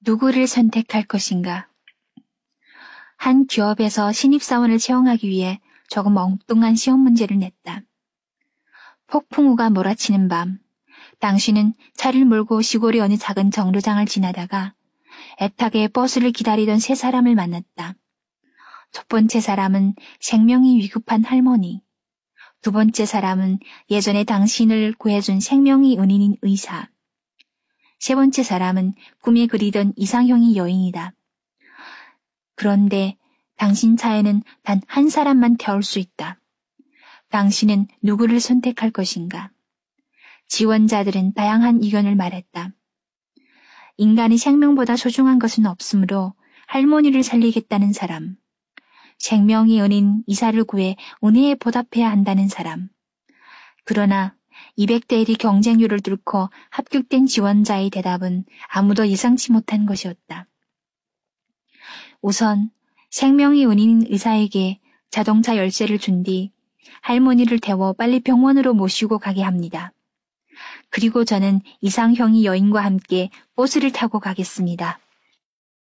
누구를 선택할 것인가? 한 기업에서 신입사원을 채용하기 위해 조금 엉뚱한 시험 문제를 냈다. 폭풍우가 몰아치는 밤, 당신은 차를 몰고 시골의 어느 작은 정류장을 지나다가 애타게 버스를 기다리던 세 사람을 만났다. 첫 번째 사람은 생명이 위급한 할머니. 두 번째 사람은 예전에 당신을 구해준 생명이 은인인 의사. 세 번째 사람은 꿈에 그리던 이상형이 여인이다. 그런데 당신 차에는 단 한 사람만 태울 수 있다. 당신은 누구를 선택할 것인가? 지원자들은 다양한 의견을 말했다. 인간의 생명보다 소중한 것은 없으므로 할머니를 살리겠다는 사람. 생명이 은인 이사를 구해 은혜에 보답해야 한다는 사람. 그러나 200대 1이 경쟁률을 뚫고 합격된 지원자의 대답은 아무도 예상치 못한 것이었다. 우선 생명이 은인 의사에게 자동차 열쇠를 준 뒤 할머니를 태워 빨리 병원으로 모시고 가게 합니다. 그리고 저는 이상형이 여인과 함께 버스를 타고 가겠습니다.